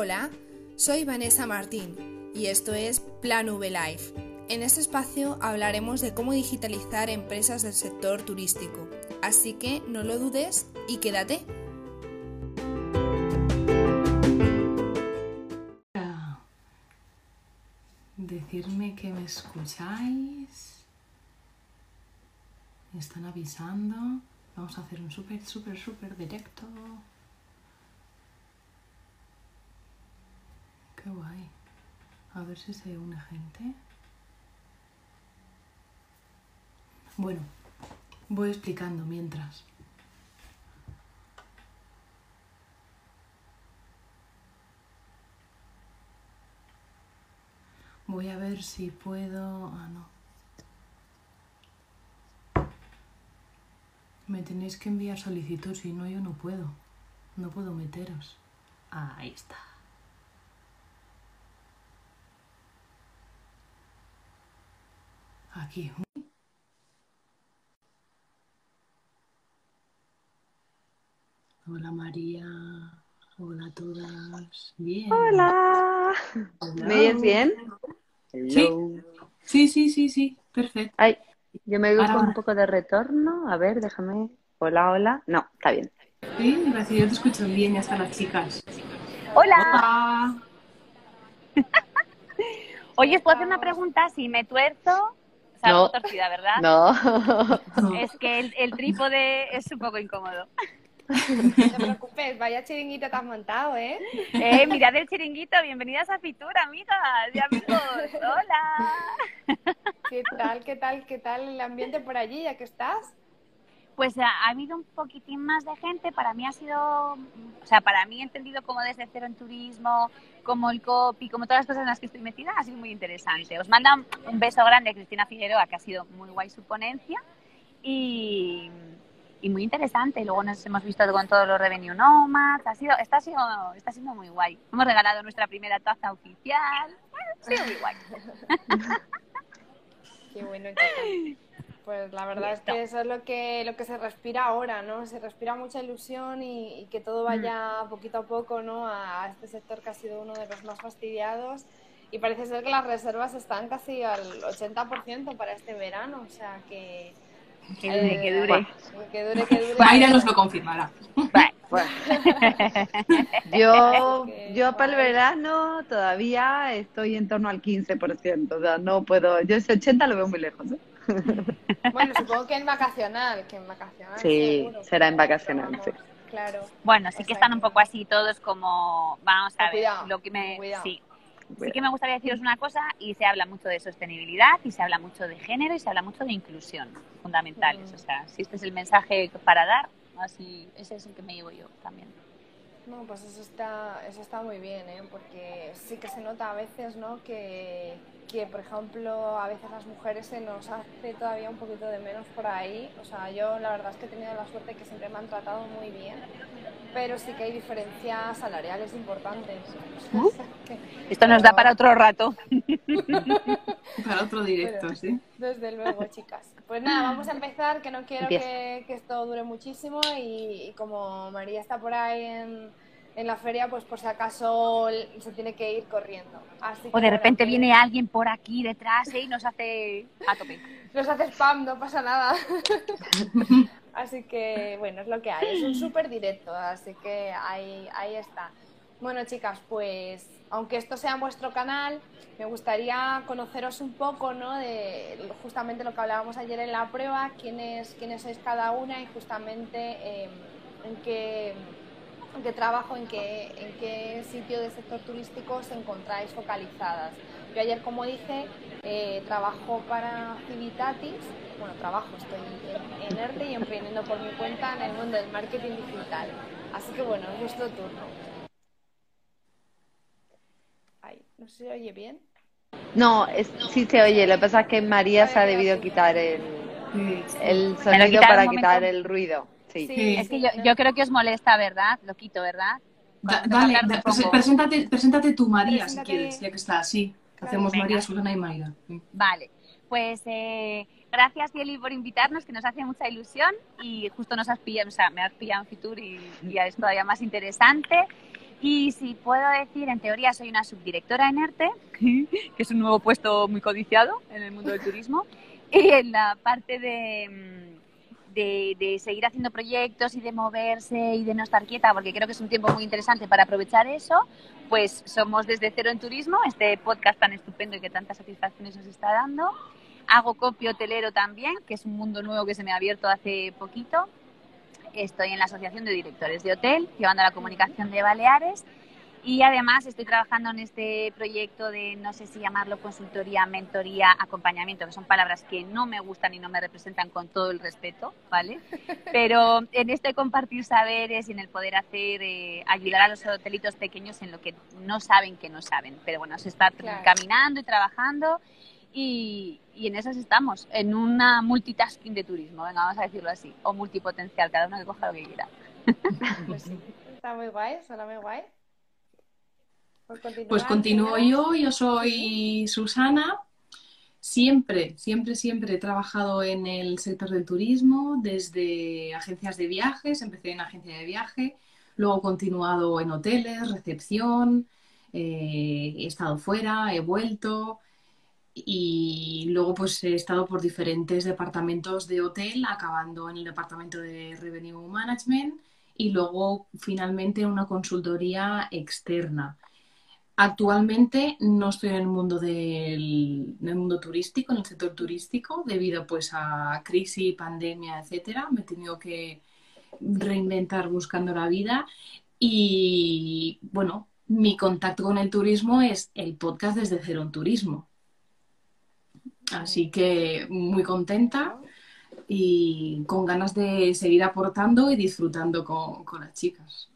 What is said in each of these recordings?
Hola, soy Vanessa Martín y esto es Plan V Life. En este espacio hablaremos de cómo digitalizar empresas del sector turístico, así que no lo dudes y quédate. Decirme que me escucháis. Me están avisando. Vamos a hacer un súper, súper, súper directo. Guay. A ver si se une gente. Bueno, voy explicando mientras. Voy a ver si puedo... Ah, no. Me tenéis que enviar solicitud, si no yo no puedo. No puedo meteros. Ahí está. Aquí. Hola María. Hola a todas. Bien. Hola. ¿Me oyes bien? Sí. Sí, sí, sí, sí. Perfecto. Ay, yo me Ahora, con un poco de retorno. A ver, déjame. Hola, hola. No, está bien. Sí, gracias. Yo te escucho bien, ya están las chicas. Hola. Hola. Oye, ¿puedo hacer una pregunta? Si me tuerzo, No. torcida, ¿verdad? No. Es que el, el trípode es un poco incómodo. No te preocupes, vaya chiringuito te has montado, ¿eh? Eh, mirad el chiringuito, bienvenidas a Fitura, amigas y amigos. Hola. ¿Qué tal, qué tal, qué tal el ambiente por allí, ya que estás? Pues ha, ha habido un poquitín más de gente. Para mí ha sido, o sea, para mí entendido como desde cero en turismo, como el copy, como todas las cosas en las que estoy metida, ha sido muy interesante. Os manda un beso grande Cristina Figueroa, que ha sido muy guay su ponencia y, muy interesante. Luego nos hemos visto con todos los Revenue Nomads. Ha sido, está, sido, está siendo muy guay. Hemos regalado nuestra primera taza oficial. Ha sido muy guay. Qué bueno. Pues la verdad es que eso es lo que, lo que se respira ahora, ¿no? Se respira mucha ilusión y, y que todo vaya poquito a poco, ¿no? A, a este sector que ha sido uno de los más fastidiados. Y parece ser que las reservas están casi al 80% para este verano, o sea que... Que dure, que eh, dure. Que dure, que dure. Nos lo confirmará. Yo, Que- yo para el verano todavía estoy en torno al 15%. O sea, no puedo. Yo ese 80 lo veo muy lejos. ¿eh? Bueno, supongo que en vacacional, que en vacacional. Sí, seguro, será en vacacional, vamos, sí. Claro. Bueno, sí que están un poco así todos como, vamos a ver, cuidado, lo que me... cuidado. Sí, sí que me gustaría deciros una cosa y se habla mucho de sostenibilidad y se habla mucho de género y se habla mucho de inclusión, fundamentales. Mm. O sea, si este es el mensaje para dar, así, ese es el que me llevo yo también. No, pues eso está, eso está muy bien, ¿eh? Porque sí que se nota a veces, ¿no? Que, que, por ejemplo, a veces las mujeres se nos hace todavía un poquito de menos por ahí. O sea, yo la verdad es que he tenido la suerte que siempre me han tratado muy bien, pero sí que hay diferencias salariales importantes. Que- Esto nos da para otro rato. Para otro directo, Pero- sí. Desde luego, chicas. Pues nada, vamos a empezar, que no quiero que, que esto dure muchísimo y, y como María está por ahí en, en la feria, pues por si acaso se tiene que ir corriendo. Así O de repente que viene alguien por aquí detrás ¿eh? y nos hace a tope. Nos hace spam, no pasa nada. así que, bueno, es lo que hay. Es un súper directo, así que ahí, ahí está. Bueno, chicas, pues aunque esto sea vuestro canal, me gustaría conoceros un poco, ¿no? De justamente lo que hablábamos ayer en la prueba, quiénes, quiénes sois cada una y justamente en qué en qué trabajo, en qué, en qué sitio del sector turístico os encontráis focalizadas. Yo ayer, como dije, eh, trabajo para Civitatis, bueno, trabajo, estoy en, en ERTE y emprendiendo por mi cuenta en el mundo del marketing digital. Así que bueno, es vuestro turno. ¿No se oye bien? No, es, sí se oye. Lo que pasa es que María se ha debido quitar el, el sonido para quitar el ruido. Sí. Sí. Es que yo, yo creo que os molesta, ¿verdad? Lo quito, ¿verdad? Da- dale, da- poco. preséntate, preséntate tú, María, Preséntate. si quieres, ya que está así. Hacemos Venga. María, Susana y Mayra. Vale, pues eh, gracias Yeli por invitarnos, que nos hace mucha ilusión y justo nos has pillado, o sea, me has pillado en Fitur y, y ya es todavía más interesante. Y si puedo decir, en teoría soy una subdirectora en ERTE, que es un nuevo puesto muy codiciado en el mundo del turismo, y en la parte de, mm, de, de, seguir haciendo proyectos y de moverse y de no estar quieta, porque creo que es un tiempo muy interesante para aprovechar eso, pues somos desde cero en turismo, este podcast tan estupendo y que tantas satisfacciones nos está dando. Hago copio hotelero también, que es un mundo nuevo que se me ha abierto hace poquito estoy en la Asociación de Directores de Hotel, llevando la comunicación de Baleares. Y además estoy trabajando en este proyecto de, no sé si llamarlo consultoría, mentoría, acompañamiento, que son palabras que no me gustan y no me representan con todo el respeto, ¿vale? Pero en este compartir saberes y en el poder hacer, eh, ayudar a los hotelitos pequeños en lo que no saben que no saben. Pero bueno, se está claro. caminando y trabajando y, y, en esas estamos, en una multitasking de turismo, venga, vamos a decirlo así, o multipotencial, cada uno que coja lo que quiera. Pues sí, está muy guay, suena muy guay. Pues, pues continúo yo, yo soy Susana. Siempre, siempre, siempre he trabajado en el sector del turismo, desde agencias de viajes, empecé en agencia de viaje, luego he continuado en hoteles, recepción, eh, he estado fuera, he vuelto, y luego pues he estado por diferentes departamentos de hotel, acabando en el departamento de Revenue Management y luego finalmente en una consultoría externa. Actualmente no estoy en el mundo del, en el mundo turístico, en el sector turístico, debido pues a crisis, pandemia, etcétera. Me he tenido que reinventar buscando la vida y bueno, mi contacto con el turismo es el podcast desde Cero en Turismo. Así que muy contenta y con ganas de seguir aportando y disfrutando con, con las chicas.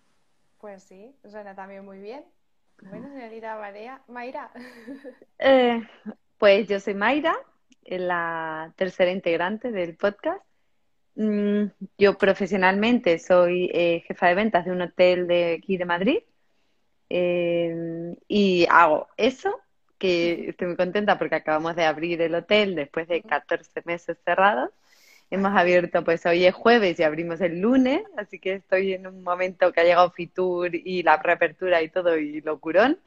Pues sí, suena también muy bien. Bueno, señorita María, Mayra. Eh, pues yo soy Mayra, la tercera integrante del podcast. Mm, yo profesionalmente soy eh, jefa de ventas de un hotel de aquí de Madrid eh, y hago eso que estoy muy contenta porque acabamos de abrir el hotel después de 14 meses cerrados. Hemos abierto, pues hoy es jueves y abrimos el lunes, así que estoy en un momento que ha llegado Fitur y la reapertura y todo y locurón.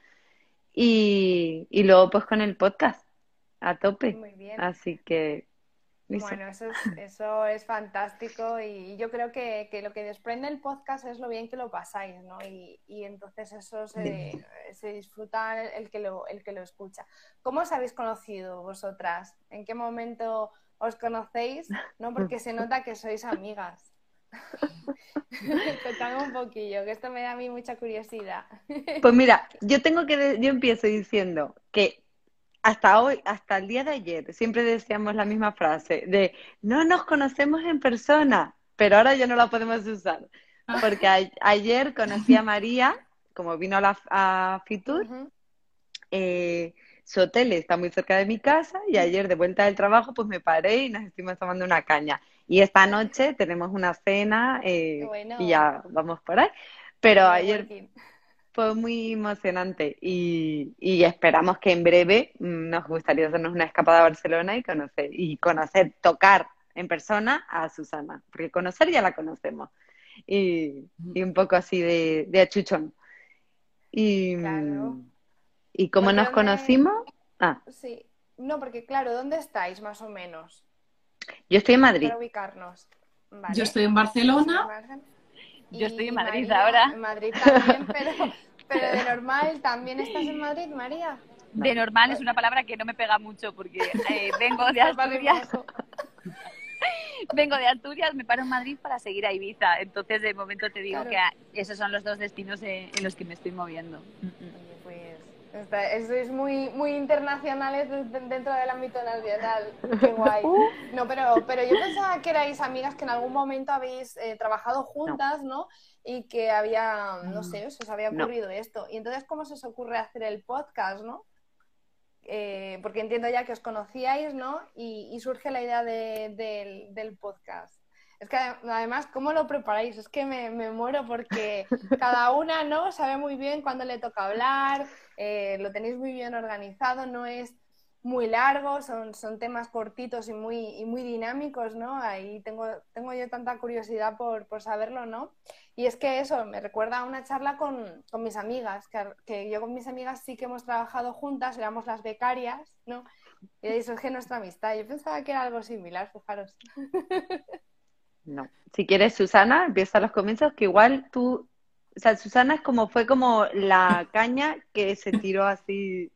Y, y luego pues con el podcast a tope. Muy bien. Así que bueno, eso es, eso es fantástico y yo creo que, que, lo que desprende el podcast es lo bien que lo pasáis, ¿no? Y, y entonces eso se, se, disfruta el que, lo, el que lo escucha. ¿Cómo os habéis conocido vosotras? ¿En qué momento os conocéis? ¿No? Porque se nota que sois amigas. Contame un poquillo, que esto me da a mí mucha curiosidad. Pues mira, yo tengo que, yo empiezo diciendo que hasta hoy, hasta el día de ayer, siempre decíamos la misma frase de no nos conocemos en persona, pero ahora ya no la podemos usar. Porque a, ayer conocí a María, como vino a, la, a Fitur, uh -huh. eh, su hotel está muy cerca de mi casa y ayer de vuelta del trabajo pues me paré y nos estuvimos tomando una caña. Y esta noche tenemos una cena eh, bueno. y ya vamos por ahí. Pero ayer... Fue muy emocionante y, y, esperamos que en breve mm, nos gustaría hacernos una escapada a Barcelona y conocer, y conocer, tocar en persona a Susana, porque conocer ya la conocemos. Y, y un poco así de, de achuchón. Y, claro. ¿Y cómo nos dónde... conocimos? Ah. Sí, no, porque claro, ¿dónde estáis más o menos? Yo estoy en Madrid. Para ubicarnos. Vale. Yo estoy en Barcelona. Yo estoy en Madrid María, ahora. En Madrid también, pero, pero de normal, ¿también estás en Madrid, María? De normal es una palabra que no me pega mucho porque eh, vengo de Asturias. vengo de Asturias, me paro en Madrid para seguir a Ibiza. Entonces, de momento te digo claro. que esos son los dos destinos en los que me estoy moviendo. Es muy, muy internacionales dentro del ámbito nacional. Qué guay. No, pero, pero yo pensaba que erais amigas que en algún momento habéis eh, trabajado juntas, ¿no? ¿no? Y que había, no sé, os había ocurrido no. esto. Y entonces, ¿cómo se os ocurre hacer el podcast, no? Eh, porque entiendo ya que os conocíais, ¿no? Y, y surge la idea de, de, del podcast. Es que además, ¿cómo lo preparáis? Es que me, me, muero porque cada una, ¿no? Sabe muy bien cuándo le toca hablar, eh, lo tenéis muy bien organizado, no es muy largos, son, son temas cortitos y muy, y muy dinámicos, ¿no? Ahí tengo, tengo yo tanta curiosidad por, por saberlo, ¿no? Y es que eso me recuerda a una charla con, con mis amigas, que, que, yo con mis amigas sí que hemos trabajado juntas, éramos las becarias, ¿no? Y ahí surge nuestra amistad. Yo pensaba que era algo similar, fijaros. No. Si quieres, Susana, empieza a los comienzos, que igual tú, o sea, Susana es como, fue como la caña que se tiró así.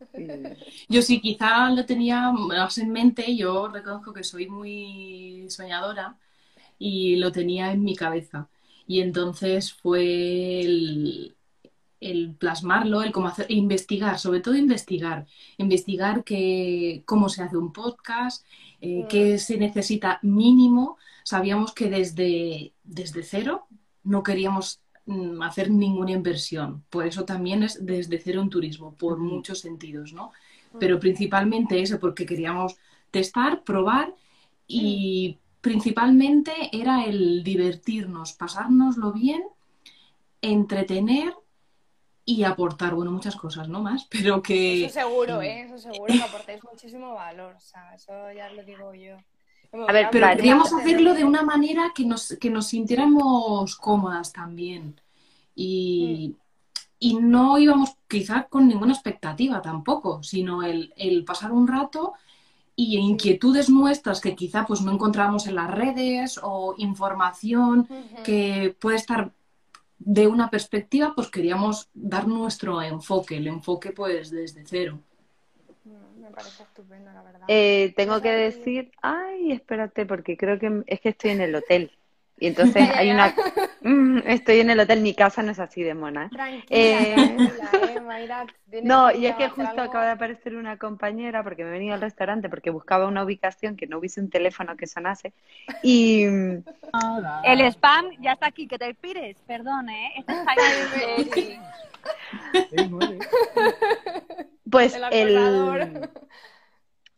Yo sí, quizá lo tenía más en mente, yo reconozco que soy muy soñadora y lo tenía en mi cabeza. Y entonces fue el, el plasmarlo, el cómo hacer, investigar, sobre todo investigar, investigar que, cómo se hace un podcast, eh, mm. qué se necesita mínimo. Sabíamos que desde, desde cero no queríamos mm, hacer ninguna inversión, por eso también es desde cero un turismo, por muchos sentidos, ¿no? Mm. Pero principalmente eso, porque queríamos testar, probar y principalmente era el divertirnos, pasárnoslo bien, entretener y aportar, bueno, muchas cosas, ¿no? Más, pero que... Eso seguro, ¿eh? Eso seguro que aportáis muchísimo valor, o sea, eso ya lo digo yo. a ver, pero queríamos hacerlo de una manera que nos, que nos sintiéramos cómodas también. Y, mm. y no íbamos quizá con ninguna expectativa tampoco, sino el, el pasar un rato y inquietudes nuestras que quizá pues no encontramos en las redes o información que puede estar de una perspectiva, pues queríamos dar nuestro enfoque, el enfoque pues desde cero. Mm, me parece estupendo, la verdad. Eh, tengo que decir, ay, espérate, porque creo que es que estoy en el hotel. Y entonces hay una... Mm, estoy en el hotel, mi casa no es así de mona. ¿eh? Tranquila, eh... no, y es que justo acaba de aparecer una compañera porque me he venido al restaurante porque buscaba una ubicación que no hubiese un teléfono que sonase. Y... El spam ya está aquí, que te pires, perdón, ¿eh? Este es pues el...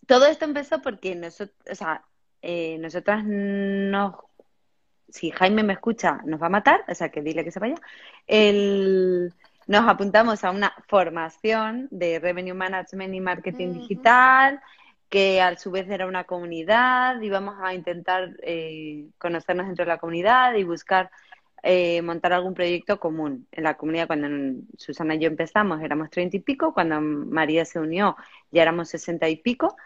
Todo esto empezó porque nosotros, o sea, eh, nosotras nos si Jaime me escucha, nos va a matar, o sea que dile que se vaya. nos apuntamos a una formación de Revenue Management y Marketing Digital, que a su vez era una comunidad, y vamos a intentar eh, conocernos dentro de la comunidad y buscar eh, montar algún proyecto común. En la comunidad, cuando Susana y yo empezamos, éramos treinta y pico, cuando María se unió, ya éramos sesenta y pico.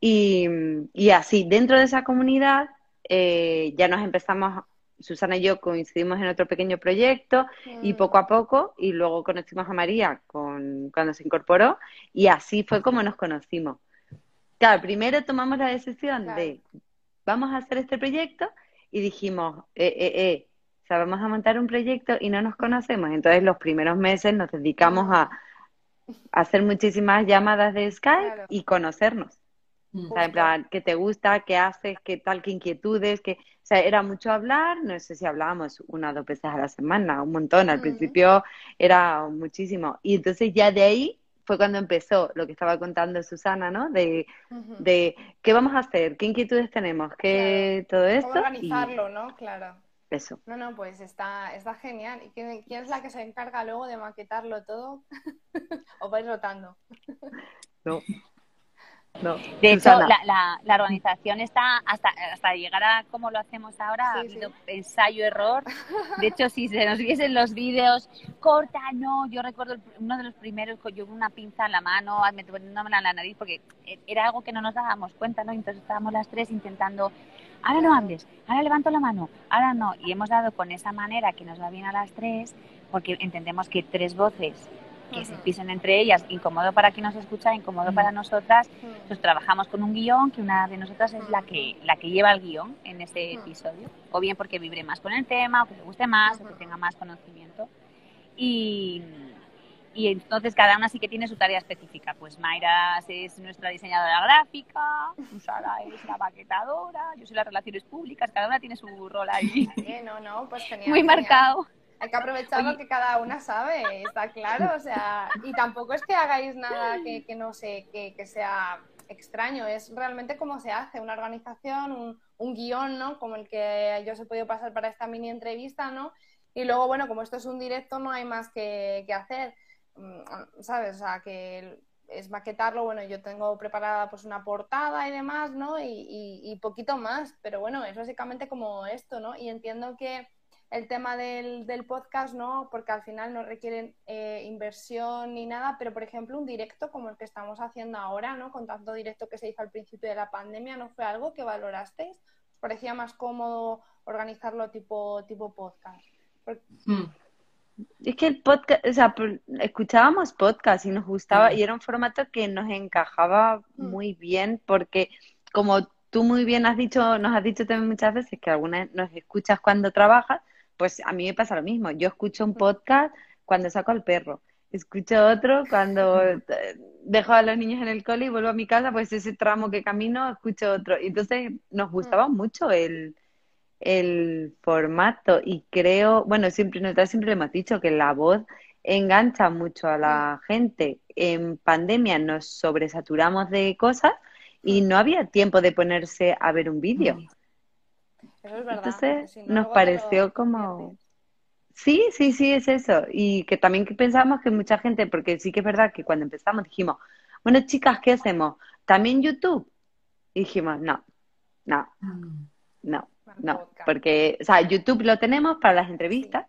Y, y así, dentro de esa comunidad, eh, ya nos empezamos, Susana y yo coincidimos en otro pequeño proyecto y mm. poco a poco, y luego conocimos a María con, cuando se incorporó y así fue como nos conocimos. Claro, primero tomamos la decisión de vamos a hacer este proyecto y dijimos, eh, eh, eh, o sea, vamos a montar un proyecto y no nos conocemos. Entonces los primeros meses nos dedicamos a, hacer muchísimas llamadas de Skype y conocernos. Mm. O sea, en plan, ¿qué te gusta? ¿Qué haces? ¿Qué tal? ¿Qué inquietudes? ¿Qué... O sea, era mucho hablar, no sé si hablábamos una o dos veces a la semana, un montón, al principio era muchísimo. Y entonces ya de ahí fue cuando empezó lo que estaba contando Susana, ¿no? De, de qué vamos a hacer, qué inquietudes tenemos, qué todo esto. ¿Cómo organizarlo, ¿no? Claro. Eso. No, no, pues está, está genial. ¿Y quién, quién es la que se encarga luego de maquetarlo todo? ¿O vais rotando? no, de hecho, la, la, organización está hasta, hasta llegar a como lo hacemos ahora, ha habido ensayo-error. De hecho, si se nos viesen los vídeos, corta, no. Yo recuerdo uno de los primeros, yo con una pinza en la mano, poniéndome en la nariz, porque era algo que no nos dábamos cuenta, ¿no? Entonces estábamos las tres intentando, ahora no hables, ahora levanto la mano, ahora no. Y hemos dado con esa manera que nos va bien a las tres, porque entendemos que tres voces que se pisen entre ellas, incómodo para quien nos escucha, incómodo para nosotras. Pues trabajamos con un guion que una de nosotras es la que, la que lleva el guion en ese episodio, o bien porque vibre más con el tema, o que le guste más, o que tenga más conocimiento. Y, y entonces cada una sí que tiene su tarea específica. Pues Mayra es nuestra diseñadora gráfica, Sara es la maquetadora, yo soy las relaciones públicas, cada una tiene su rol ahí. no, no, pues Muy marcado. Hay que aprovechar lo que cada una sabe, está claro, o sea, y tampoco es que hagáis nada que, que no sé, que, que, sea extraño, es realmente cómo se hace una organización, un, un, guion, ¿no? Como el que yo os he podido pasar para esta mini entrevista, ¿no? Y luego, bueno, como esto es un directo, no hay más que, que hacer, mm, ¿sabes? O sea, que es maquetarlo, bueno, yo tengo preparada pues una portada y demás, ¿no? Y, y, poquito más, pero bueno, es básicamente como esto, ¿no? Y entiendo que el tema del, del podcast, ¿no? Porque al final no requieren eh, inversión ni nada, pero por ejemplo un directo como el que estamos haciendo ahora, ¿no? Con tanto directo que se hizo al principio de la pandemia, ¿no fue algo que valorasteis? ¿Os parecía más cómodo organizarlo tipo, tipo podcast? Hmm. Es que el podcast, o sea, escuchábamos podcast y nos gustaba y era un formato que nos encajaba mm. muy bien porque como tú muy bien has dicho, nos has dicho también muchas veces que algunas nos escuchas cuando trabajas, pues a mí me pasa lo mismo. Yo escucho un mm. podcast cuando saco al perro, escucho otro cuando dejo a los niños en el cole y vuelvo a mi casa, pues ese tramo que camino escucho otro. Y entonces nos gustaba mm. mucho el, el formato y creo, bueno, siempre nosotros siempre hemos dicho que la voz engancha mucho a la gente. En pandemia nos sobresaturamos de cosas y no había tiempo de ponerse a ver un vídeo. Eso es verdad. Entonces nos pareció como... Sí, sí, sí, es eso. Y que también pensamos que mucha gente, porque sí que es verdad que cuando empezamos dijimos, bueno, chicas, ¿qué hacemos? ¿También YouTube? Y dijimos, no, no, mm. no. No, porque, o sea, YouTube lo tenemos para las entrevistas,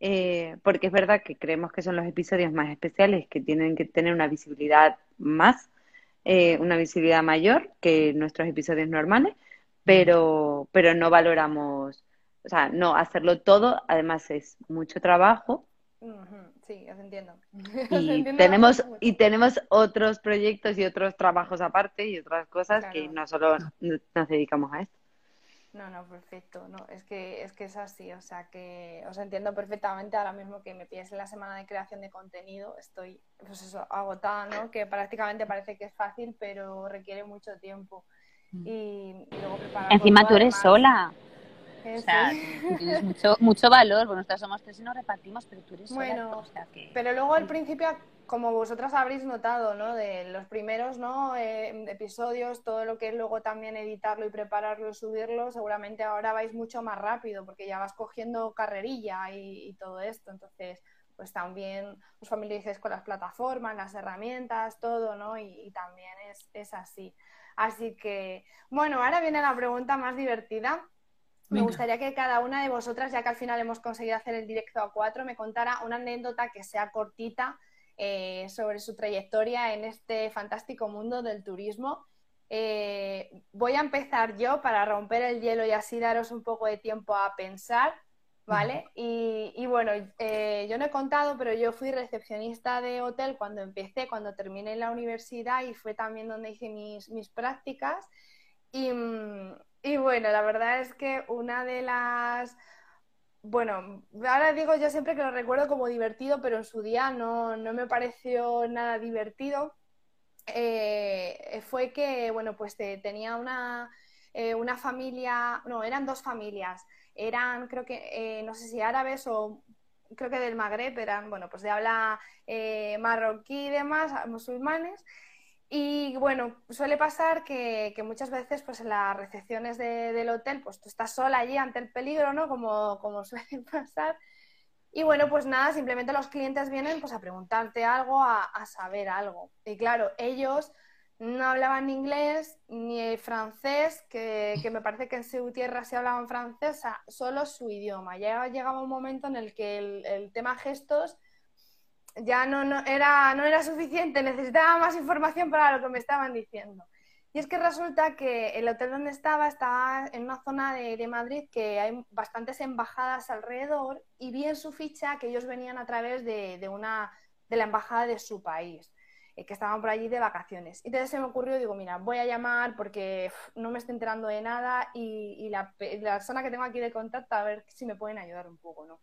eh, porque es verdad que creemos que son los episodios más especiales que tienen que tener una visibilidad más, eh, una visibilidad mayor que nuestros episodios normales, pero, pero no valoramos, o sea, no, hacerlo todo, además es mucho trabajo. Sí, os entiendo. Y tenemos, y tenemos otros proyectos y otros trabajos aparte y otras cosas que no solo nos dedicamos a esto. No, no, perfecto. No, es que es que es así, o sea que os entiendo perfectamente ahora mismo que me pides en la semana de creación de contenido, estoy pues eso, agotada, ¿no? Que prácticamente parece que es fácil, pero requiere mucho tiempo. Y, luego preparar Encima tú eres sola. O sea, tienes mucho, mucho valor. Bueno, nosotros somos tres y nos repartimos, pero tú eres bueno, Pero luego al principio, como vosotras habréis notado, ¿no? De los primeros, ¿no? Eh, episodios, todo lo que es luego también editarlo y prepararlo y subirlo, seguramente ahora vais mucho más rápido porque ya vas cogiendo carrerilla y, todo esto. Entonces, pues también os familiarizáis con las plataformas, las herramientas, todo, ¿no? Y, también es, es así. Así que, bueno, ahora viene la pregunta más divertida. Me gustaría que cada una de vosotras, ya que al final hemos conseguido hacer el directo a cuatro, me contara una anécdota que sea cortita eh, sobre su trayectoria en este fantástico mundo del turismo. Eh, voy a empezar yo para romper el hielo y así daros un poco de tiempo a pensar, ¿vale? Y, bueno, eh, yo no he contado, pero yo fui recepcionista de hotel cuando empecé, cuando terminé la universidad y fue también donde hice mis, mis prácticas. Y, y bueno, la verdad es que una de las... Bueno, ahora digo yo siempre que lo recuerdo como divertido, pero en su día no, me pareció nada divertido. Eh, fue que, bueno, pues tenía una, eh, una familia, no, eran dos familias, eran creo que, eh, no sé si árabes o creo que del Magreb, eran, bueno, pues de habla marroquí y demás, musulmanes, y bueno, suele pasar que, muchas veces pues en las recepciones del hotel pues tú estás sola allí ante el peligro, ¿no? Como, como suele pasar. Y bueno, pues nada, simplemente los clientes vienen pues a preguntarte algo, a, saber algo. Y claro, ellos no hablaban inglés ni francés, que, que, me parece que en su tierra se hablaban francés, solo su idioma. Ya llegaba un momento en el que el, el tema gestos ya no, no, era, no era suficiente, necesitaba más información para lo que me estaban diciendo. Y es que resulta que el hotel donde estaba estaba en una zona de, Madrid que hay bastantes embajadas alrededor y vi en su ficha que ellos venían a través de, una, de la embajada de su país, eh, que estaban por allí de vacaciones. Entonces se me ocurrió, digo, mira, voy a llamar porque no me estoy enterando de nada y, y la, la, persona que tengo aquí de contacto a ver si me pueden ayudar un poco, ¿no?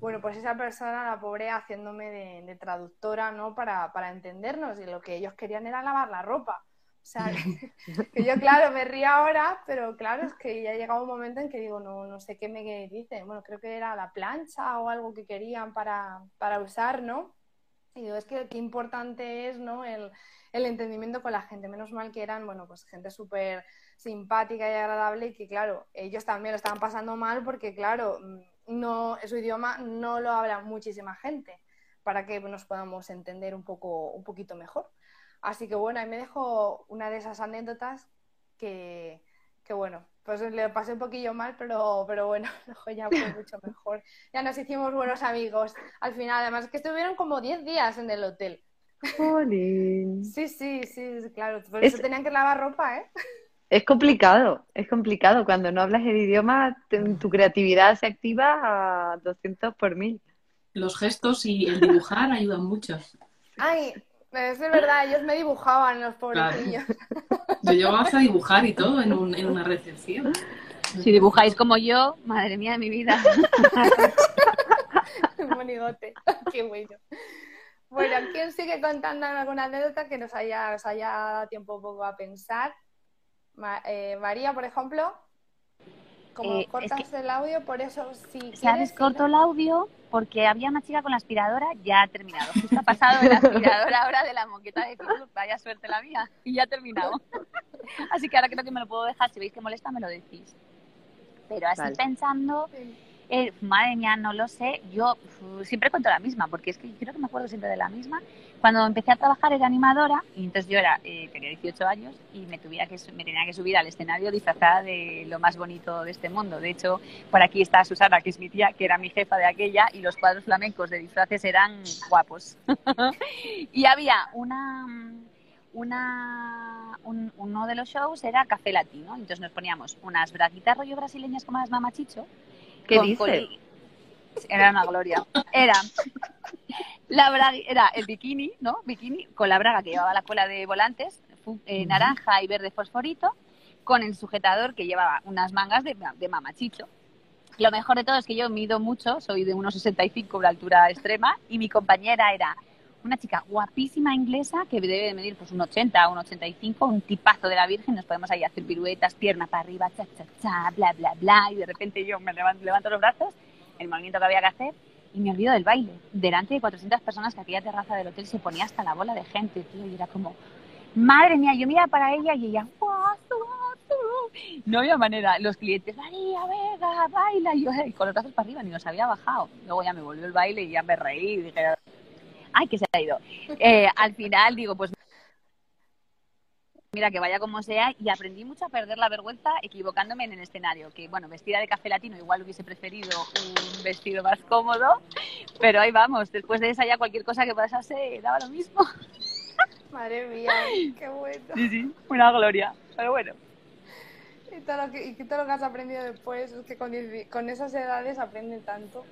Bueno, pues esa persona, la pobre, haciéndome de, traductora, ¿no? Para, para, entendernos, y lo que ellos querían era lavar la ropa. O sea, que yo, claro, me río ahora, pero claro, es que ya ha llegado un momento en que digo, no, no sé qué me dicen. Bueno, creo que era la plancha o algo que querían para, para usar, ¿no? Y digo, es que qué importante es, ¿no? El, entendimiento con la gente. Menos mal que eran, bueno, pues gente súper simpática y agradable y que, claro, ellos también lo estaban pasando mal porque, claro, no, su idioma no lo habla muchísima gente para que nos podamos entender un, poco, un poquito mejor. Así que bueno, ahí me dejo una de esas anécdotas que, que bueno, pues le pasé un poquillo mal, pero, pero bueno, luego ya fue mucho mejor. Ya nos hicimos buenos amigos al final, además que estuvieron como 10 días en el hotel. Sí, sí, sí, claro, por eso tenían que lavar ropa, ¿eh? Es complicado, es complicado. Cuando no hablas el idioma, tu creatividad se activa a 200 por mil. Los gestos y el dibujar ayudan mucho. Ay, es verdad, ellos me dibujaban los pobrecillos. Yo llego a dibujar y todo en, un, en una recepción. Si dibujáis como yo, madre mía de mi vida. Monigote, qué bueno. Bueno, ¿quién sigue contando alguna anécdota que nos haya, os haya dado tiempo un poco a pensar? Eh, María, por ejemplo, como eh, cortas el audio, por eso si ¿Sabes? Corto el audio porque había una chica con la aspiradora, ya ha terminado. Justo ha pasado de la aspiradora ahora de la moqueta de Fitur, vaya suerte la mía, y ya ha terminado. así que ahora creo que me lo puedo dejar, si veis que molesta me lo decís. Pero así pensando, eh, madre mía, no lo sé. Yo siempre cuento la misma, porque es que creo que me acuerdo siempre de la misma. Cuando empecé a trabajar era animadora, y entonces yo era, eh, tenía 18 años y me, tuviera que, me tenía que subir al escenario disfrazada de lo más bonito de este mundo. De hecho, por aquí está Susana, que es mi tía, que era mi jefa de aquella, y los cuadros flamencos de disfraces eran guapos. y había una una, uno de los shows era café latino. Entonces nos poníamos unas braguitas rollo brasileñas como las mamachicho ¿Qué dice? Era una gloria. Era la braga, era el bikini, ¿no? Bikini con la braga que llevaba la cola de volantes, eh, naranja y verde fosforito, con el sujetador que llevaba unas mangas de, de mamachicho. Lo mejor de todo es que yo mido mucho, soy de 1,65 de altura extrema, y mi compañera era una chica guapísima inglesa que debe de medir pues un 80 o un 85, un tipazo de la Virgen, nos podemos ahí hacer piruetas, pierna para arriba, cha, cha, cha, bla, bla, bla, y de repente yo me levanto, los brazos, el movimiento que había que hacer, y me olvido del baile, delante de 400 personas que aquella terraza del hotel se ponía hasta la bola de gente, tío, y era como, madre mía, yo miraba para ella y ella, no había manera, los clientes, María, Vega, baila, y yo con los brazos para arriba, ni nos había bajado, luego ya me volvió el baile y ya me reí, y dije, ay, que se ha ido. Eh, al final digo, pues mira, que vaya como sea, y aprendí mucho a perder la vergüenza equivocándome en el escenario, que bueno, vestida de café latino igual hubiese preferido un vestido más cómodo, pero ahí vamos, después de esa ya cualquier cosa que pasase daba lo mismo. Madre mía, qué bueno. Sí, sí, una gloria, pero bueno. Y todo, lo que, y todo lo que has aprendido después, es que con, esas edades aprenden tanto.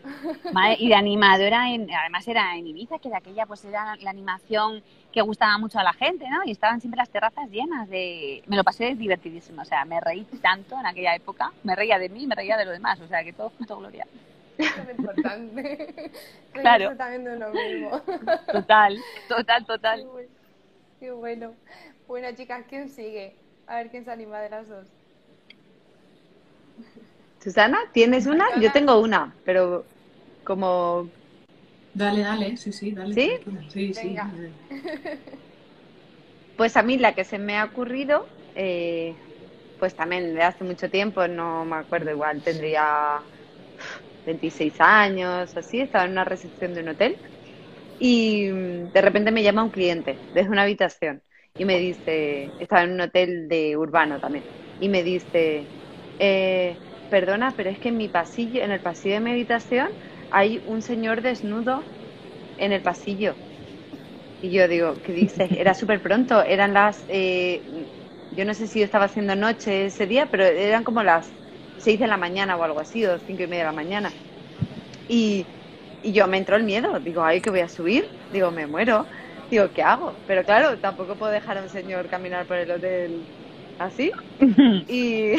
y de animadora, en, además era en Ibiza, que de aquella pues era la animación que gustaba mucho a la gente, ¿no? Y estaban siempre las terrazas llenas de... Me lo pasé divertidísimo, o sea, me reí tanto en aquella época, me reía de mí, me reía de lo demás, o sea, que todo fue gloria. es importante. claro. también de lo mismo. Total, total, total. Qué bueno. Bueno, chicas, ¿quién sigue? A ver quién se anima de las dos. Susana, ¿tienes una? Yo tengo una, pero como... Dale, dale, sí, sí, dale. ¿Sí? Sí, sí. Pues a mí la que se me ha ocurrido, eh, pues también de hace mucho tiempo, no me acuerdo, igual tendría 26 años, así, estaba en una recepción de un hotel y de repente me llama un cliente desde una habitación y me dice, estaba en un hotel de urbano también, y me dice, eh, perdona, pero es que en mi pasillo, en el pasillo de meditación, hay un señor desnudo en el pasillo. Y yo digo, ¿qué dices? Era súper pronto, eran las, eh, yo no sé si estaba haciendo noche ese día, pero eran como las seis de la mañana o algo así, o cinco y media de la mañana. Y, y yo me entró el miedo, digo, ay, que voy a subir, digo, me muero, digo, ¿qué hago? Pero claro, tampoco puedo dejar a un señor caminar por el hotel así. y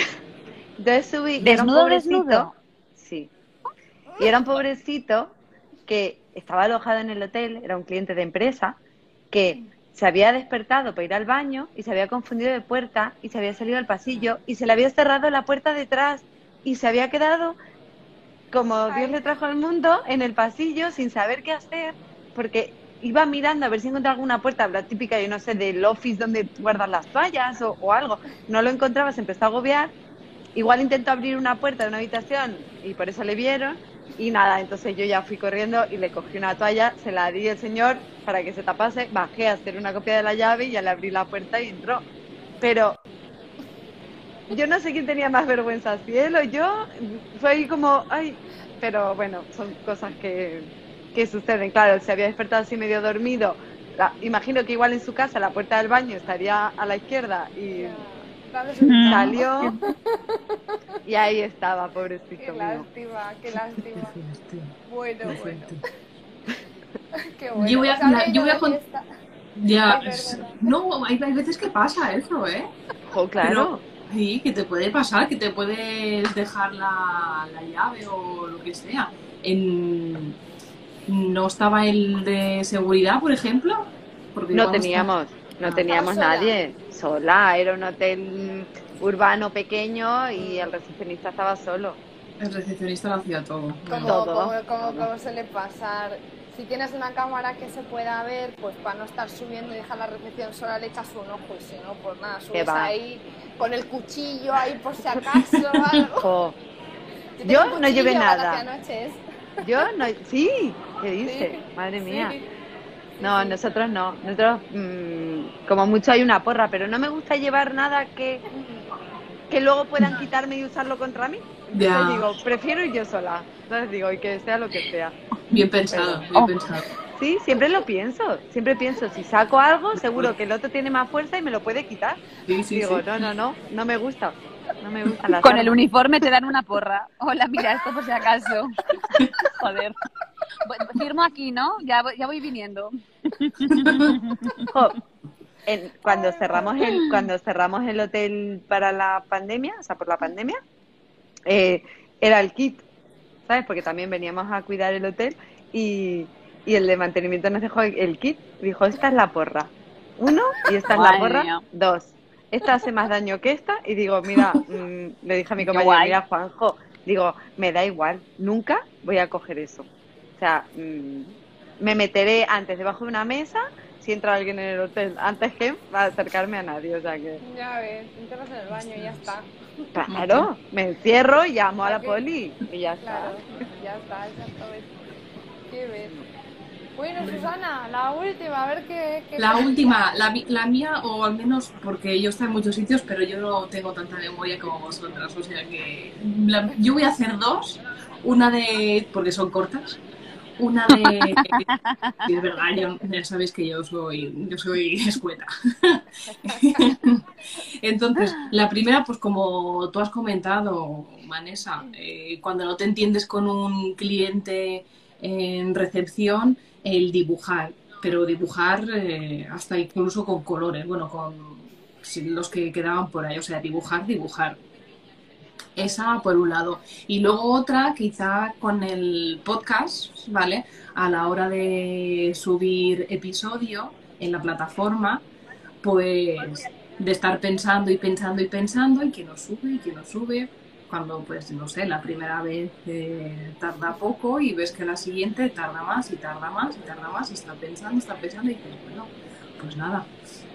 entonces subí. ¿Desnudo, desnudo? Sí. Y era un pobrecito que estaba alojado en el hotel, era un cliente de empresa, que se había despertado para ir al baño y se había confundido de puerta y se había salido al pasillo y se le había cerrado la puerta detrás y se había quedado como Dios le trajo al mundo en el pasillo sin saber qué hacer porque iba mirando a ver si encontraba alguna puerta, la típica, yo no sé, del office donde guardan las toallas o, o algo. No lo encontraba, se empezó a agobiar igual intentó abrir una puerta de una habitación y por eso le vieron. Y nada, entonces yo ya fui corriendo y le cogí una toalla, se la di al señor para que se tapase, bajé a hacer una copia de la llave y ya le abrí la puerta y entró. Pero yo no sé quién tenía más vergüenza, si él o yo. Fue ahí como, ay, pero bueno, son cosas que, que suceden. Claro, se había despertado así medio dormido. imagino que igual en su casa la puerta del baño estaría a la izquierda y salió y ahí estaba, pobrecito. Qué lástima, qué lástima. Bueno, bueno. Qué bueno. Yo voy a, yo voy a Ya, no, hay, hay, veces que pasa eso, ¿eh? Oh, claro. sí, que te puede pasar, que te puedes dejar la, la llave o lo que sea. En, ¿No estaba el de seguridad, por ejemplo? Porque no teníamos, no teníamos nadie. Sola, era un hotel urbano pequeño y el recepcionista estaba solo. El recepcionista lo hacía todo. Como, todo. Como, como, suele pasar. Si tienes una cámara que se pueda ver, pues para no estar subiendo y dejar la recepción sola le echas un ojo y si no, pues nada, subes ahí con el cuchillo ahí por si acaso algo. Yo, no llevé nada. Yo no, sí, ¿qué dice? Madre mía. No, nosotros no. Nosotros, mm, como mucho hay una porra, pero no me gusta llevar nada que, que luego puedan quitarme y usarlo contra mí. Entonces digo, prefiero ir yo sola. Entonces digo, y que sea lo que sea. Bien pensado, bien oh. pensado. Sí, siempre lo pienso. Siempre pienso, si saco algo, seguro que el otro tiene más fuerza y me lo puede quitar. Sí, sí, digo, no, no, no, no me gusta. No me gusta Con el uniforme te dan una porra. Hola, mira esto por si acaso. Joder. Firmo aquí, ¿no? Ya, ya voy viniendo. cuando cerramos el cuando cerramos el hotel para la pandemia, o sea, por la pandemia, eh, era el kit, ¿sabes? Porque también veníamos a cuidar el hotel y, y el de mantenimiento nos dejó el, kit. Dijo, esta es la porra. Uno, y esta es la porra. Dos. Esta hace más daño que esta. Y digo, mira, mm, le dije a mi compañero, mira, Juanjo, digo, me da igual, nunca voy a coger eso. O sea, mm, me meteré antes debajo de una mesa si entra alguien en el hotel, antes que acercarme a nadie. O sea que... Ya ves, entras en el baño y ya está. Claro, me encierro y llamo a la poli y ya está. ya está, exactamente. Qué ver. Bueno, Susana, la última, a ver qué... la última, la, la, mía, o al menos porque yo estoy en muchos sitios, pero yo no tengo tanta memoria como vosotras, o sea que yo voy a hacer dos, una de... porque son cortas, una de... es verdad, ya sabéis que yo soy, yo soy escueta. Entonces, la primera, pues como tú has comentado, Vanessa, eh, cuando no te entiendes con un cliente en recepción, el dibujar, pero dibujar eh, hasta incluso con colores, bueno, con los que quedaban por ahí, o sea, dibujar, dibujar. Esa por un lado. Y luego otra, quizá con el podcast, ¿vale? A la hora de subir episodio en la plataforma, pues de estar pensando y pensando y pensando y que no sube y que no sube. Cuando, pues, no sé, la primera vez eh, tarda poco y ves que la siguiente tarda más y tarda más y tarda más y está pensando, está pensando y dices, bueno, pues nada,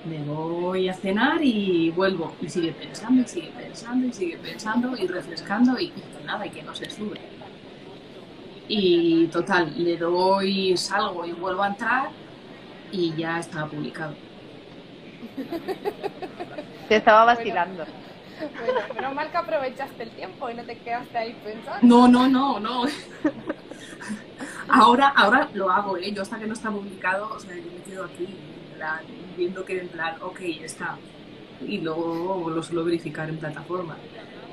me voy a cenar y vuelvo. Y sigue pensando, y sigue pensando, y sigue pensando, y refrescando, y, nada, y que no se sube. Y total, le doy, salgo y vuelvo a entrar, y ya está publicado. Te estaba vacilando. Bueno, pero mal que aprovechaste el tiempo y no te quedaste ahí pensando. No, no, no, no. Ahora, ahora lo hago, ¿eh? Yo hasta que no está publicado, o sea, yo me quedo aquí viendo que en plan, ok, está. Y luego lo suelo verificar en plataforma.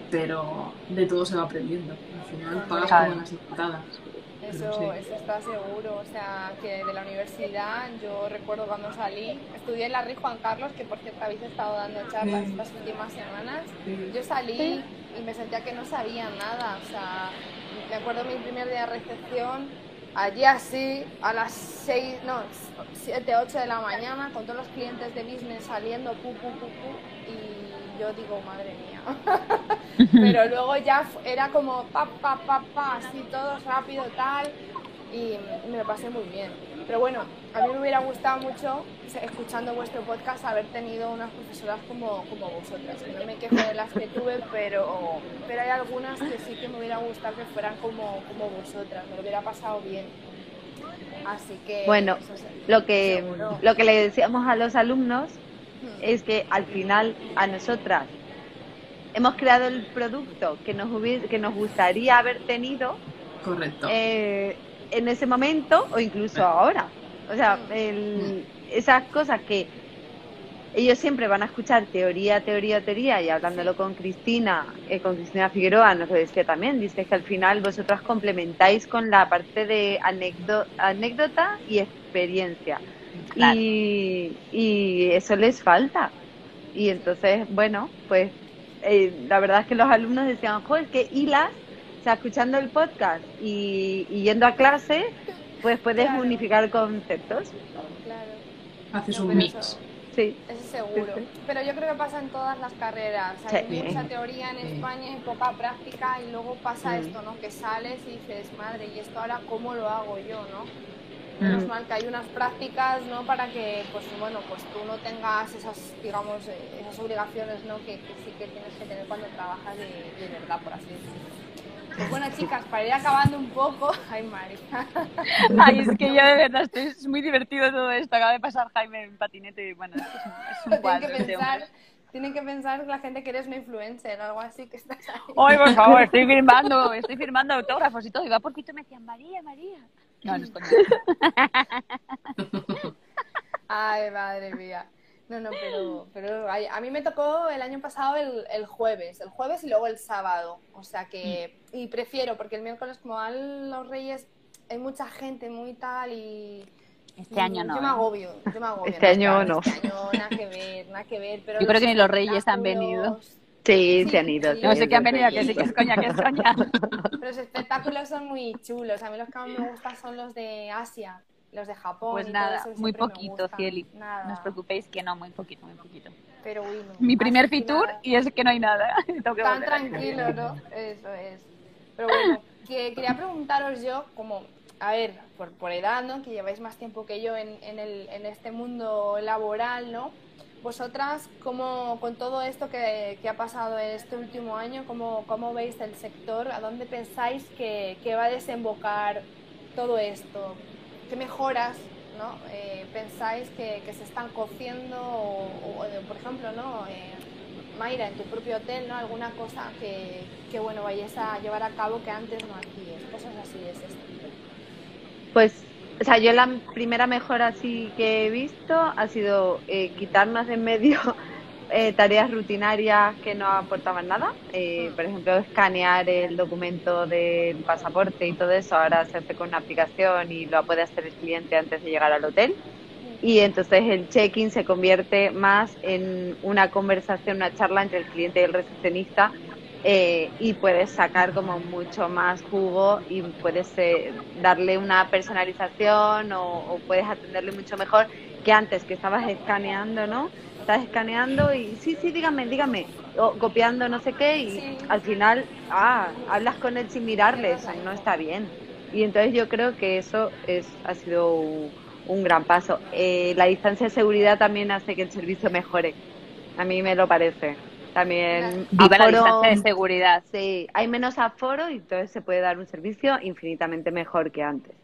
Pero de todo se va aprendiendo. Al final pagas como las diputadas. Eso, eso está seguro. O sea, que de la universidad, yo recuerdo cuando salí, estudié en la RI Juan Carlos, que por cierto habéis estado dando charlas estas últimas semanas. Yo salí y me sentía que no sabía nada. O sea, me acuerdo mi primer día de recepción, allí así, a las 6, no, 7, 8 de la mañana, con todos los clientes de business saliendo, pu, pu, pu, pu, y yo digo, madre mía. Pero luego ya era como pa, pa, pa, pa, así todo rápido, tal, y me lo pasé muy bien. Pero bueno, a mí me hubiera gustado mucho, escuchando vuestro podcast, haber tenido unas profesoras como, como vosotras. No me quejo de las que tuve, pero, pero hay algunas que sí que me hubiera gustado que fueran como, como vosotras, me lo hubiera pasado bien. Así que... Bueno, lo que, lo que le decíamos a los alumnos hmm. es que al final a nosotras hemos creado el producto que nos, que nos gustaría haber tenido. Correcto. Eh, en ese momento o incluso ahora. O sea, esas cosas que ellos siempre van a escuchar teoría, teoría, teoría, y hablándolo con Cristina, eh, con Cristina Figueroa, nos lo decía también, dice que al final vosotras complementáis con la parte de anécdota y experiencia. Y, y, eso les falta. Y entonces, bueno, pues eh, la verdad es que los alumnos decían, joder, que hilas escuchando el podcast y, yendo a clase, pues puedes unificar conceptos. Claro. Haces un mix. sí. Eso seguro. Pero yo creo que pasa en todas las carreras. Hay mucha teoría en España y poca práctica y luego pasa mm. esto, ¿no? Que sales y dices, madre, ¿y esto ahora cómo lo hago yo, no? Menos mm. mal que hay unas prácticas, ¿no? Para que, pues bueno, pues tú no tengas esas, digamos, eh, esas obligaciones, ¿no? Que, sí que tienes que tener cuando trabajas de, de verdad, por así decirlo. Pues bueno, chicas, para ir acabando un poco. Ay, Mari. Ay, es que yo de verdad estoy, es muy divertido todo esto. Acaba de pasar Jaime en patinete y bueno, es, es un cuadro. Tienen que, pensar, tienen que pensar la gente que eres una influencer o algo así que estás ahí. Ay, por favor, estoy firmando, estoy firmando autógrafos y todo. Y va por y me decían, María, María. No, no es Ay, madre mía. No, no, pero, pero a, mí me tocó el año pasado el, el, jueves, el jueves y luego el sábado. O sea que, mm. y prefiero, porque el miércoles como a los reyes hay mucha gente muy tal y... Este año no. Yo me ¿eh? agobio, yo me agobio. Este año no. Este año, nada que ver, nada que ver. Pero yo creo que ni los reyes han venido. Sí, se han ido. no sé qué han venido, que sí que es coña, que es coña. Pero los espectáculos son muy chulos. A mí los que más me gustan son los de Asia los de Japón. Pues nada, muy poquito, Cieli. No os preocupéis que no, muy poquito, muy poquito. Pero Mi primer Fitur y es que no hay nada. Tan tranquilo, ¿no? Eso es. Pero bueno, que quería preguntaros yo, como, a ver, por, por edad, ¿no? Que lleváis más tiempo que yo en, en, el, en este mundo laboral, ¿no? Vosotras, ¿cómo, con todo esto que, que, ha pasado este último año, ¿cómo, ¿cómo veis el sector? ¿A dónde pensáis que, que va a desembocar todo esto? Qué mejoras ¿no? Eh, pensáis que, se están cociendo o, por ejemplo, ¿no? Eh, Mayra, en tu propio hotel, ¿no? Alguna cosa que, que, bueno, vayas a llevar a cabo que antes no hacías, cosas así es esto. Pues, o sea, yo la primera mejora así que he visto ha sido eh, quitarnos de en medio eh, tareas rutinarias que no aportaban nada. Eh, por ejemplo, escanear el documento del pasaporte y todo eso ahora se hace con una aplicación y lo puede hacer el cliente antes de llegar al hotel. Y entonces el check-in se convierte más en una conversación, una charla entre el cliente y el recepcionista eh, y puedes sacar como mucho más jugo y puedes darle una personalización o, o puedes atenderle mucho mejor que antes que estabas escaneando, ¿no? Estás escaneando y sí, sí, dígame, dígame, o copiando no sé qué y al final, ah, hablas con él sin mirarle, eso no está bien. Y entonces yo creo que eso es, ha sido un, gran paso. Eh, la distancia de seguridad también hace que el servicio mejore. A mí me lo parece. También Viva la distancia de seguridad. Sí, hay menos aforo y entonces se puede dar un servicio infinitamente mejor que antes.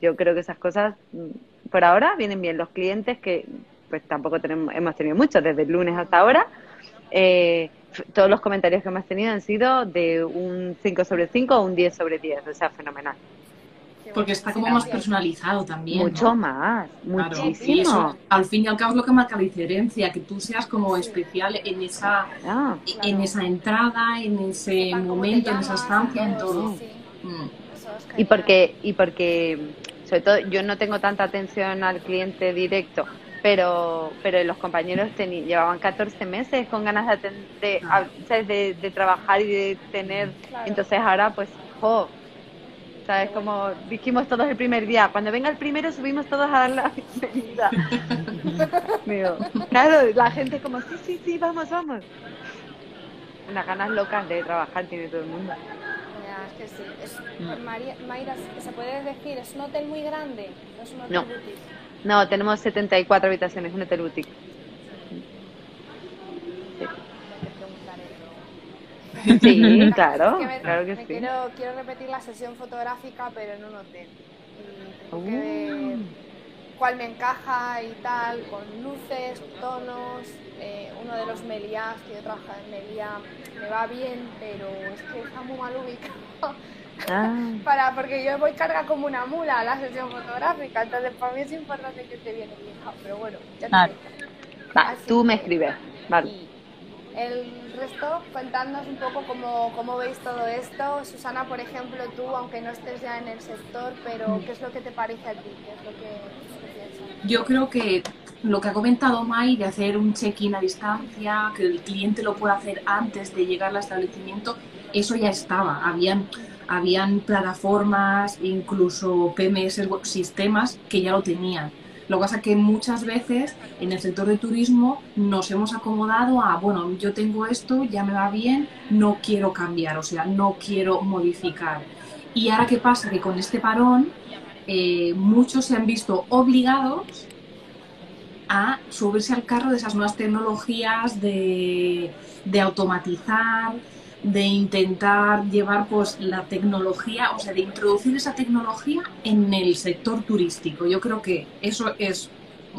Yo creo que esas cosas mm, por ahora vienen bien. Los clientes que pues tampoco tenemos, hemos tenido muchos desde el lunes hasta ahora. Eh, todos los comentarios que hemos tenido han sido de un 5 sobre 5 o un 10 sobre 10, o sea, fenomenal. Porque está como más personalizado también. Mucho más, muchísimo. al fin y al cabo es lo que marca la diferencia, que tú seas como especial en esa, en esa entrada, en ese momento, en esa estancia, en todo. Mm. Y porque, y porque, sobre todo, yo no tengo tanta atención al cliente directo, pero pero los compañeros llevaban 14 meses con ganas de, de, de, trabajar y de tener, entonces ahora pues, jo, ¿sabes? Como dijimos todos el primer día, cuando venga el primero subimos todos a dar la bienvenida. claro, la gente como, sí, sí, sí, vamos, vamos. Unas ganas locas de trabajar tiene todo el mundo. que sí. Es, mm. Mayra, ¿se puede decir? ¿Es un hotel muy grande? ¿No es un hotel no. No, tenemos 74 habitaciones, un hotel boutique. Sí, claro, claro que sí. Quiero, quiero, repetir la sesión fotográfica, pero en un hotel. Y tengo que ver uh. Cuál me encaja y tal, con luces, tonos. Eh, uno de los Meliás, que yo trabajo en Meliá, me va bien, pero es que está muy mal ubicado. Ah. Para, porque yo voy carga como una mula a la sesión fotográfica, entonces para mí es importante que esté bien ubicado, pero bueno, ya te tú me escribes, vale. El resto, contadnos un poco cómo, cómo, veis todo esto. Susana, por ejemplo, tú, aunque no estés ya en el sector, pero. ¿qué es lo que te parece a ti? ¿Qué es lo que? Yo creo que lo que ha comentado Mai de hacer un check-in a distancia, que el cliente lo pueda hacer antes de llegar al establecimiento, eso ya estaba. Habían, habían plataformas, incluso PMS, sistemas que ya lo tenían. Lo que pasa es que muchas veces en el sector de turismo nos hemos acomodado a, bueno, yo tengo esto, ya me va bien, no quiero cambiar, o sea, no quiero modificar. Y ahora qué pasa? Que con este parón eh, muchos se han visto obligados a subirse al carro de esas nuevas tecnologías de, de automatizar, de intentar llevar pues la tecnología, o sea, de introducir esa tecnología en el sector turístico. Yo creo que eso es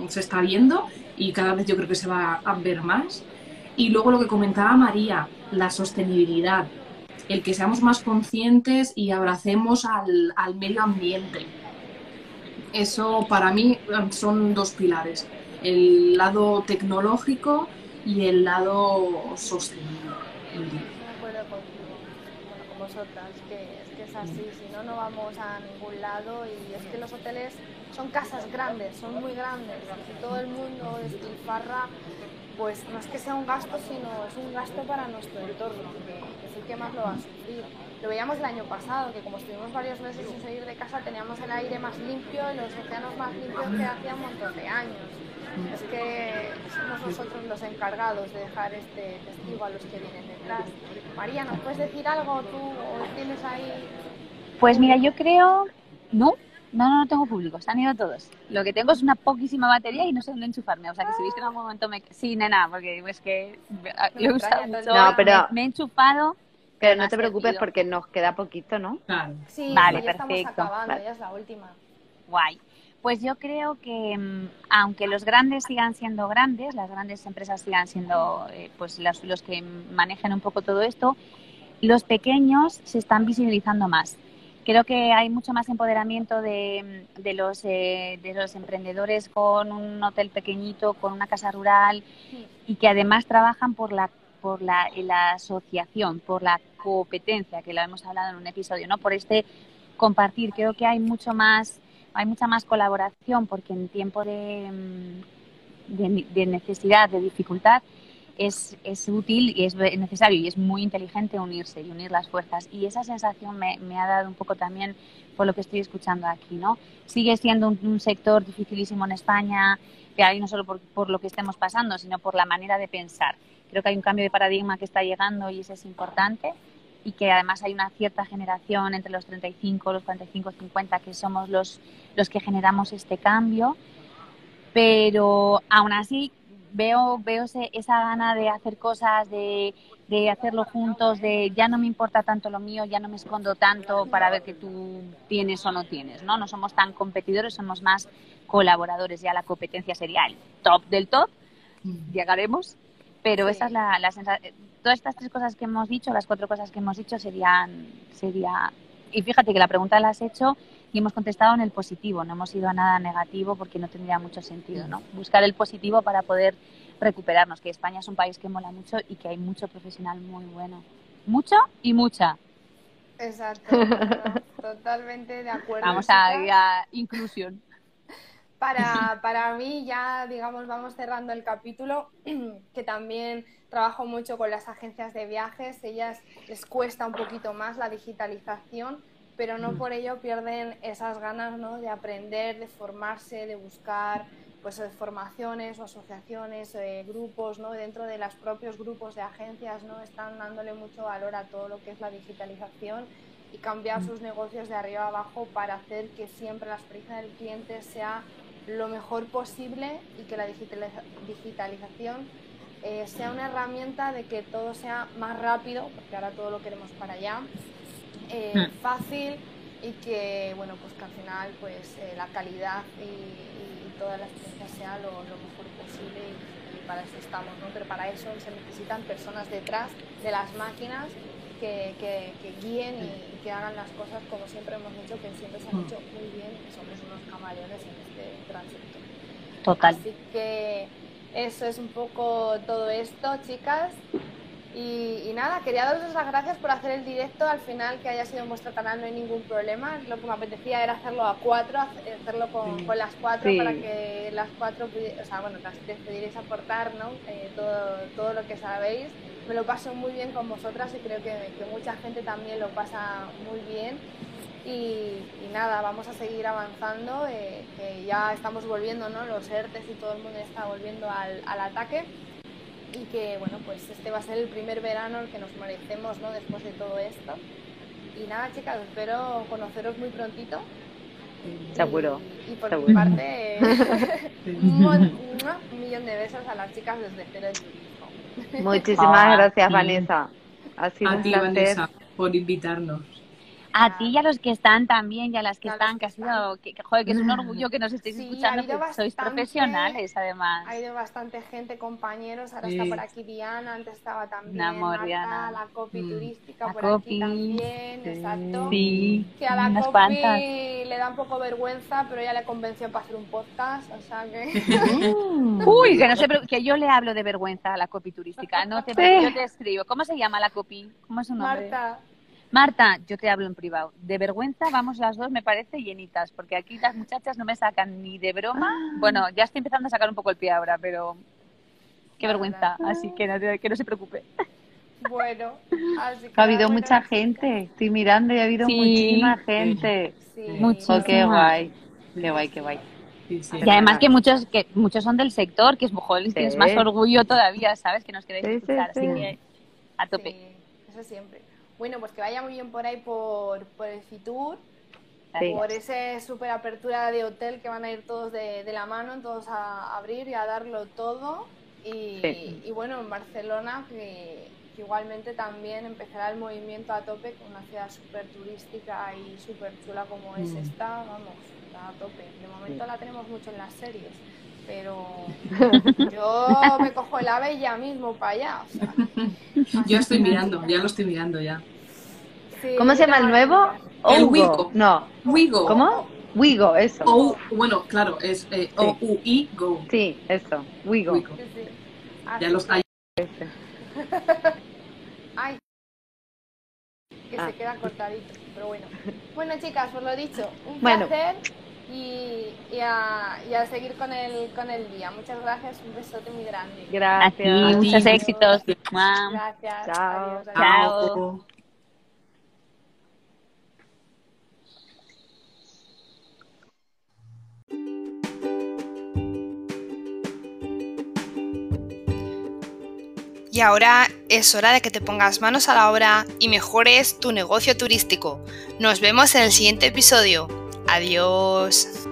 se está viendo y cada vez yo creo que se va a ver más. Y luego lo que comentaba María, la sostenibilidad, el que seamos más conscientes y abracemos al, al medio ambiente. Eso para mí son dos pilares, el lado tecnológico y el lado sostenible que, es que es así, si no, no vamos a ningún lado y es que los hoteles son casas grandes, son muy grandes, si todo el mundo despilfarra, pues no es que sea un gasto, sino es un gasto para nuestro entorno, que, es el que más lo va a sufrir. Lo veíamos el año pasado, que como estuvimos varios meses sin salir de casa, teníamos el aire más limpio y los océanos más limpios que hacía un montón de años. Es que somos nosotros los encargados de dejar este testigo a los que vienen detrás. María, ¿nos puedes decir algo tú o tienes ahí? Pues mira, yo creo, no, no, no, tengo público, se han ido todos. Lo que tengo es una poquísima batería y no sé dónde enchufarme. O sea, que si veis que en algún momento me... Sí, nena, porque es que lo he usado mucho. No, pero... Me, he enchufado. Pero no te preocupes porque nos queda poquito, ¿no? Claro. Sí, vale, ya perfecto. estamos acabando, ya es la última. Guay. Pues yo creo que mm, aunque los grandes sigan siendo grandes, las grandes empresas sigan siendo eh, pues los, los, que manejan un poco todo esto, los pequeños se están visibilizando más. Creo que hay mucho más empoderamiento de, mm, de los, eh, de los emprendedores con un hotel pequeñito, con una casa rural y que además trabajan por la por la, la asociación, por la competencia, que lo hemos hablado en un episodio, ¿no? Por este compartir. Creo que hay mucho más hay mucha más colaboración porque en tiempo de, mm, de, necesidad, de dificultad, es, es, útil y es necesario y es muy inteligente unirse y unir las fuerzas. Y esa sensación me, me, ha dado un poco también por lo que estoy escuchando aquí, ¿no? Sigue siendo un, sector dificilísimo en España, que hay no solo por, por, lo que estemos pasando, sino por la manera de pensar. Creo que hay un cambio de paradigma que está llegando y eso es importante y que además hay una cierta generación entre los 35, los 45, 50 que somos los, los que generamos este cambio, pero aún así veo, veo esa gana de hacer cosas, de, de, hacerlo juntos, de ya no me importa tanto lo mío, ya no me escondo tanto para ver que tú tienes o no tienes, ¿no? No somos tan competidores, somos más colaboradores, ya la competencia sería el top del top, mm. llegaremos, pero esa es la, la sensación todas estas tres cosas que hemos dicho, las cuatro cosas que hemos dicho serían, sería, y fíjate que la pregunta la has hecho y hemos contestado en el positivo, no hemos ido a nada negativo porque no tendría mucho sentido, ¿no? Buscar el positivo para poder recuperarnos, que España es un país que mola mucho y que hay mucho profesional muy bueno. Mucho y mucha. Exacto, totalmente de acuerdo. Vamos a, a inclusión. Para, para mí ya, digamos, vamos cerrando el capítulo, que también trabajo mucho con las agencias de viajes, ellas les cuesta un poquito más la digitalización, pero no mm. por ello pierden esas ganas ¿no? de aprender, de formarse, de buscar pues formaciones o asociaciones, eh, grupos, ¿no? dentro de los propios grupos de agencias, ¿no? están dándole mucho valor a todo lo que es la digitalización y cambiar sus negocios de arriba a abajo para hacer que siempre la experiencia del cliente sea lo mejor posible y que la digitalización eh, sea una herramienta de que todo sea más rápido, porque ahora todo lo queremos para allá, eh, hmm. fácil y que bueno pues que al final pues eh, la calidad y, toda la experiencia sea lo, mejor posible y, para eso estamos, ¿no? Pero para eso se necesitan personas detrás de las máquinas que, que, guíen y, que hagan las cosas como siempre hemos dicho, que siempre se han hecho muy bien y que somos unos camaleones en este tránsito. Total. Así que eso es un poco todo esto, chicas. Y, nada, quería daros las gracias por hacer el directo. Al final, que haya sido en vuestro canal, no hay ningún problema. Lo que me apetecía era hacerlo a cuatro, hacerlo con, las cuatro para que las cuatro, o sea, bueno, las que pudierais aportar ¿no? Eh, todo, todo lo que sabéis. Me lo paso muy bien con vosotras y creo que, que mucha gente también lo pasa muy bien. Y, nada, vamos a seguir avanzando, eh, que ya estamos volviendo, ¿no? Los ERTES y todo el mundo está volviendo al, al, ataque y que, bueno, pues este va a ser el primer verano el que nos merecemos, ¿no? Después de todo esto. Y nada, chicas, espero conoceros muy prontito. Seguro. Y, por mi parte, un, millón de besos a las chicas desde Cero del Turismo. Muchísimas gracias, Vanessa. Ha sido a ti, Vanessa, por invitarnos. A ti y a los que están también y a las que están, que ha sido, que, joder, que es un orgullo que nos estéis escuchando, que sois profesionales además. Ha ido bastante gente, compañeros, ahora está por aquí Diana, antes estaba también Marta, la copy mm. turística por aquí también, exacto. que a la copy le da un poco vergüenza, pero ella le convenció para hacer un podcast, o sea que... Uy, que no sé, que yo le hablo de vergüenza a la copy turística, no te, yo te escribo. ¿Cómo se llama la copy? ¿Cómo es su nombre? Marta. Marta, yo te hablo en privado. De vergüenza vamos las dos, me parece, llenitas, porque aquí las muchachas no me sacan ni de broma. Ah. Bueno, ya estoy empezando a sacar un poco el pie ahora, pero qué vergüenza. Así que no, que no se preocupe. Bueno, así que ha habido mucha gente. Estoy mirando y ha habido muchísima gente. Sí. Muchísima. qué guay, qué guay, qué guay. y además que muchos que muchos son del sector, que es, mejor, que es más orgullo todavía, ¿sabes? Que nos queréis escuchar, así que a tope. eso siempre. Bueno, pues que vaya muy bien por ahí por, por el Fitur, por esa super apertura de hotel que van a ir todos de, la mano, todos a abrir y a darlo todo. Y, bueno, en Barcelona, que, igualmente también empezará el movimiento a tope con una ciudad súper turística y súper chula como es mm. esta, vamos, a tope. De momento la tenemos mucho en las series pero yo me cojo el ave ya mismo para allá. yo estoy mirando, ya lo estoy mirando ya. ¿Cómo se llama el nuevo? El Wigo. No. Wigo. ¿Cómo? Wigo, eso. O, bueno, claro, es eh, O-U-I-Go. Sí, eso, Wigo. Wigo. Ya los hay. Ay, que ah. se queda cortadito, pero bueno. Bueno, chicas, por lo dicho, un placer y, y, a, y, a, seguir con el, con el día. Muchas gracias, un besote muy grande. Gracias. muchos éxitos. Gracias. Chao. Chao. Y ahora es hora de que te pongas manos a la obra y mejores tu negocio turístico. Nos vemos en el siguiente episodio. Adiós.